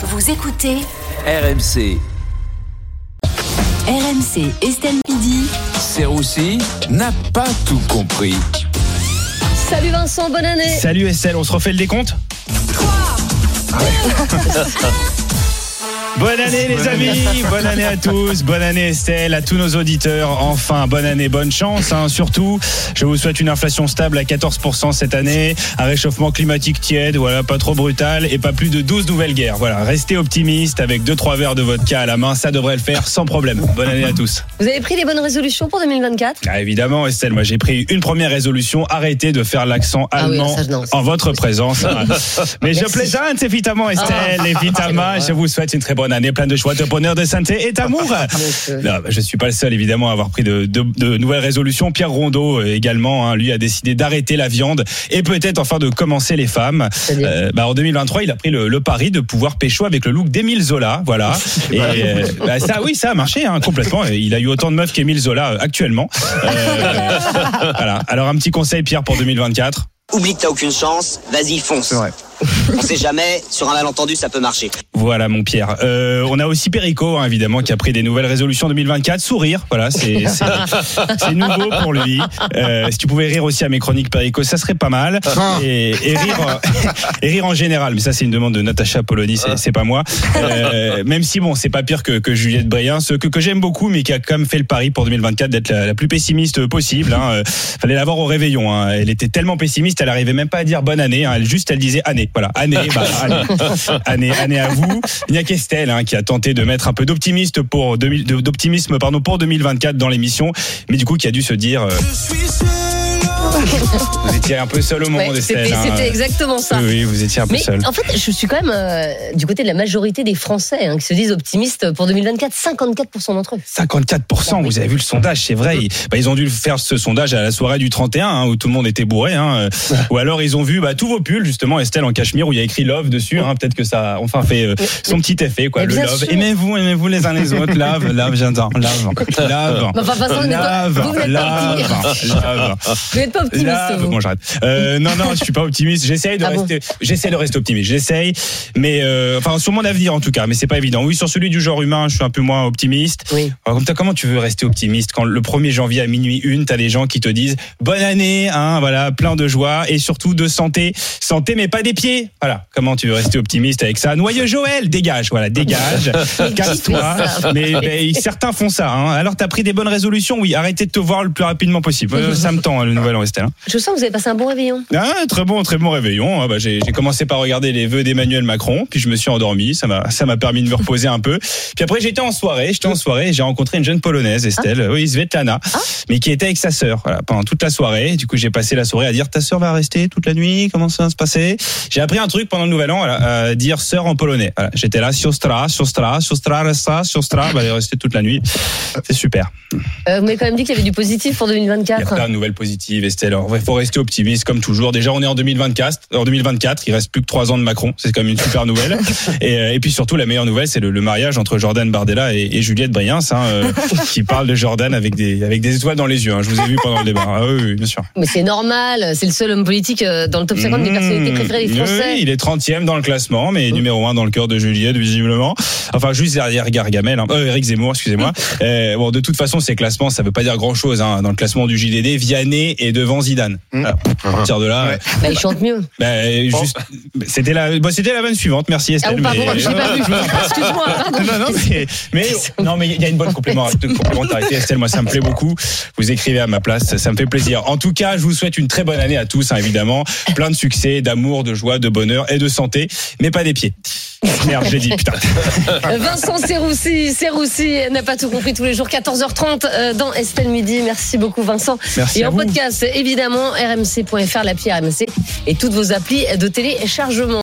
Vous écoutez RMC. RMC Estelle Midi. Serroussi n'a pas tout compris. Salut Vincent, bonne année. Salut Estelle, on se refait le décompte Bonne année les amis, bonne année à tous, bonne année Estelle, à tous nos auditeurs. Enfin, bonne année, bonne chance. hein. Surtout, je vous souhaite une inflation stable à 14% cette année, un réchauffement climatique tiède, voilà, pas trop brutal, et pas plus de 12 nouvelles guerres. Voilà, restez optimistes avec 2-3 verres de vodka à la main, ça devrait le faire sans problème. Bonne année à tous. Vous avez pris les bonnes résolutions pour 2024 Ah, évidemment, Estelle, moi j'ai pris une première résolution, arrêtez de faire l'accent Ah oui, allemand ça, non, ça- en votre présence. Mais je plaisante évidemment, Estelle, Ah. évidemment. Je vous souhaite une très bonne année, plein de joie, de bonheur, de santé et d'amour. Je suis pas le seul évidemment à avoir pris de, de- de nouvelles résolutions. Pierre Rondeau euh, également, hein, lui a décidé d'arrêter la viande et peut-être enfin de commencer les femmes. Euh, bah, en 2023, il a pris le, le pari de pouvoir pécho avec le look d'Émile Zola, voilà. Et euh, bah, ça, oui, ça a marché hein, complètement. Il a eu autant de meufs qu'Émile Zola euh, actuellement. Euh, voilà. Alors un petit conseil, Pierre, pour 2024. Oublie que t'as aucune chance, vas-y fonce. On sait jamais, sur un malentendu ça peut marcher. Voilà mon Pierre. Euh, on a aussi Perico hein, évidemment qui a pris des nouvelles résolutions 2024. Sourire, voilà, c'est nouveau pour lui. Euh, si tu pouvais rire aussi à mes chroniques Perico, ça serait pas mal. Et, et rire, et rire en général. Mais ça c'est une demande de Natacha Polony, c'est c'est pas moi. Euh, même si bon, c'est pas pire que, que Juliette Briens, ce que, que j'aime beaucoup, mais qui a quand même fait le pari pour 2024 d'être la, la plus pessimiste possible. Hein. Euh, Fallait la voir au réveillon. hein. Elle était tellement pessimiste, elle arrivait même pas à dire bonne année. hein. Elle juste, elle disait année. Voilà, année, bah, année, année, année à vous. Il n'y a qu'Estelle hein, qui a tenté de mettre un peu d'optimiste pour 2000 de- d'optimisme pardon pour 2024 dans l'émission, mais du coup qui a dû se dire. euh, vous étiez un peu seul au monde, Ouais. C'était hein. c'était exactement ça. Oui, vous étiez un peu Mais seul. en fait, je suis quand même euh, du côté de la majorité des Français hein, qui se disent optimistes pour 2024. 54% d'entre eux. 54%, vous avez vu le sondage, c'est vrai. Ils, bah, ils ont dû faire ce sondage à la soirée du 31, hein, où tout le monde était bourré. Euh, ou alors ils ont vu bah, tous vos pulls, justement, Estelle en cachemire, où il y a écrit Love dessus. Peut-être que ça a enfin fait euh, son petit effet, quoi. Mais Le bien Love. Aimez-vous, aimez-vous les uns les autres? Love, love, j'adore. Love, love. N'êtes pas- Love, vous n'êtes pas optimiste, Love. vous. Bon, j'arrête. Euh, non, non, je suis pas optimiste. J'essaye de Ah bon rester, j'essaie de rester optimiste. J'essaye, mais euh, enfin sur mon avenir en tout cas, mais c'est pas évident. Oui, sur celui du genre humain, je suis un peu moins optimiste. Oui. Alors, comme comment tu veux rester optimiste quand le 1er janvier à minuit une, t'as des gens qui te disent bonne année, hein, voilà, plein de joie et surtout de santé, santé mais pas des pieds. Voilà. Comment tu veux rester optimiste avec ça? Noyeux Joël, dégage, voilà, dégage, casse-toi. Mais, mais certains font ça. Hein. Alors t'as pris des bonnes résolutions, oui. Arrêtez de te voir le plus rapidement possible. Ça me tend le nouvel an, Estelle. hein. Je sens que vous avez passé un bon réveillon. Ah, très bon, très bon réveillon. Ah, bah, j'ai commencé par regarder les vœux d'Emmanuel Macron, puis je me suis endormi. Ça m'a, ça m'a permis de me reposer un peu. Puis après, j'étais en soirée. J'étais en soirée. J'ai rencontré une jeune polonaise, Estelle, oui, Svetlana, mais qui était avec sa sœur. Voilà, pendant toute la soirée. Du coup, j'ai passé la soirée à dire ta sœur va rester toute la nuit. Comment ça va se passer? J'ai appris un truc pendant le Nouvel An, voilà, à dire sœur en polonais. Voilà, j'étais là, siostra, siostra, siostra, resta, siostra. Bah, elle est restée toute la nuit. C'est super. Euh, vous m'avez quand même dit qu'il y avait du positif pour Il y a 2024. plein de nouvelles positives, Estelle. Alors, Il faut rester optimiste comme toujours. Déjà, on est en 2024. En 2024, il reste plus que trois ans de Macron. C'est quand même une super nouvelle. Et, euh, et puis surtout, la meilleure nouvelle, c'est le, le mariage entre Jordan Bardella et, et Juliette Briens, hein, euh, qui parle de Jordan avec des avec des étoiles dans les yeux. hein. Je vous ai vu pendant le débat. Ah oui, oui, bien sûr. Mais c'est normal, c'est le seul homme politique euh, dans le top 50 des personnalités préférées des Mmh, Français. oui, il est 30e dans le classement, mais numéro 1 dans le cœur de Juliette, visiblement. Enfin, juste derrière Gargamel, hein. euh, Eric Zemmour, excusez-moi. Euh, bon, de toute façon, ces classements, ça veut pas dire grand-chose. Hein. Dans le classement du JDD, Vianney est devant Zidane. Alors, à partir de là, euh, Bah, il chante mieux. bah, juste, c'était la, bon, c'était la vanne suivante. Merci Ah, Estelle. pardon, mais-. Excuse-moi, non, non, mais, mais, non, mais il y a une bonne complément- complémentarité. Estelle, moi, ça me plaît beaucoup. Vous écrivez à ma place, ça me fait plaisir. En tout cas, je vous souhaite une très bonne année à tous, hein, évidemment. Plein de succès, d'amour, de joie, de bonheur et de santé, mais pas des pieds. Merde, j'ai dit, putain. Vincent Serroussi, Serroussi n'a pas tout compris tous les jours, 14h30 euh, dans Estelle Midi. Merci beaucoup Vincent. Merci et en vous. podcast, évidemment, rmc.fr, l'appli RMC et toutes vos applis de téléchargement.